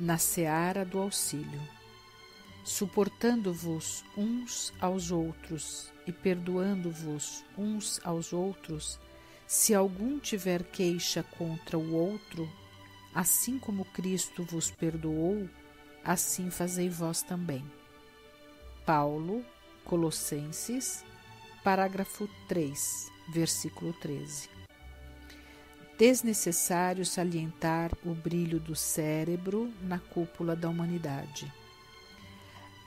na seara do auxílio, suportando-vos uns aos outros e perdoando-vos uns aos outros, se algum tiver queixa contra o outro, assim como Cristo vos perdoou, assim fazei vós também. Paulo, Colossenses, parágrafo 3, versículo 13. Desnecessário salientar o brilho do cérebro na cúpula da humanidade.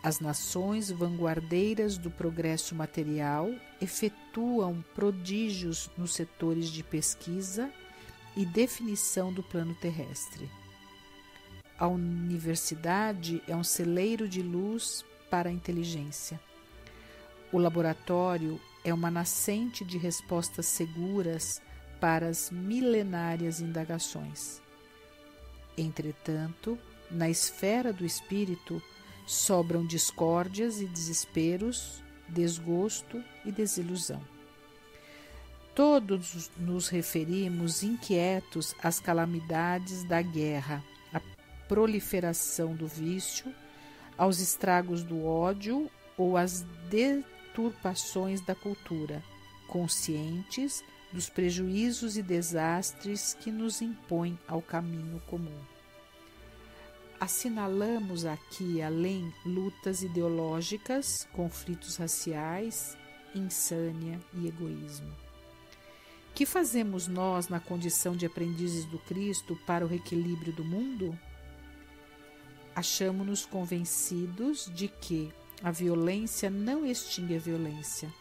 As nações vanguardeiras do progresso material efetuam prodígios nos setores de pesquisa e definição do plano terrestre. A universidade é um celeiro de luz para a inteligência. O laboratório é uma nascente de respostas seguras para as milenárias indagações. Entretanto, na esfera do espírito sobram discórdias e desesperos, desgosto e desilusão. Todos nos referimos inquietos às calamidades da guerra, à proliferação do vício, aos estragos do ódio ou às deturpações da cultura, conscientes dos prejuízos e desastres que nos impõem ao caminho comum. Assinalamos aqui, além, lutas ideológicas, conflitos raciais, insânia e egoísmo. Que fazemos nós na condição de aprendizes do Cristo para o reequilíbrio do mundo? Achamos-nos convencidos de que a violência não extingue a violência.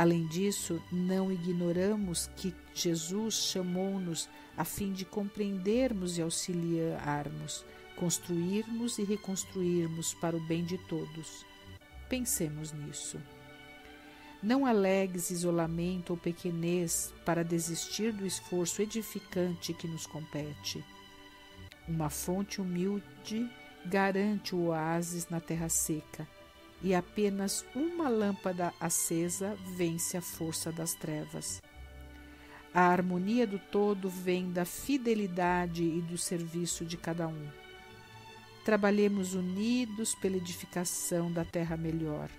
Além disso, não ignoramos que Jesus chamou-nos a fim de compreendermos e auxiliarmos, construirmos e reconstruirmos para o bem de todos. Pensemos nisso. Não alegues isolamento ou pequenez para desistir do esforço edificante que nos compete. Uma fonte humilde garante o oásis na terra seca, e apenas uma lâmpada acesa vence a força das trevas. A harmonia do todo vem da fidelidade e do serviço de cada um. Trabalhemos unidos pela edificação da terra melhor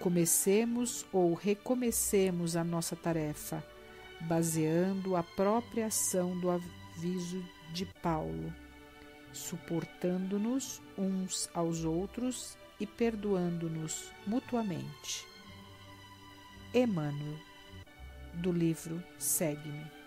Comecemos ou recomecemos a nossa tarefa, baseando a própria ação do aviso de Paulo, suportando-nos uns aos outros e perdoando-nos mutuamente. Emmanuel, do livro Segue-me.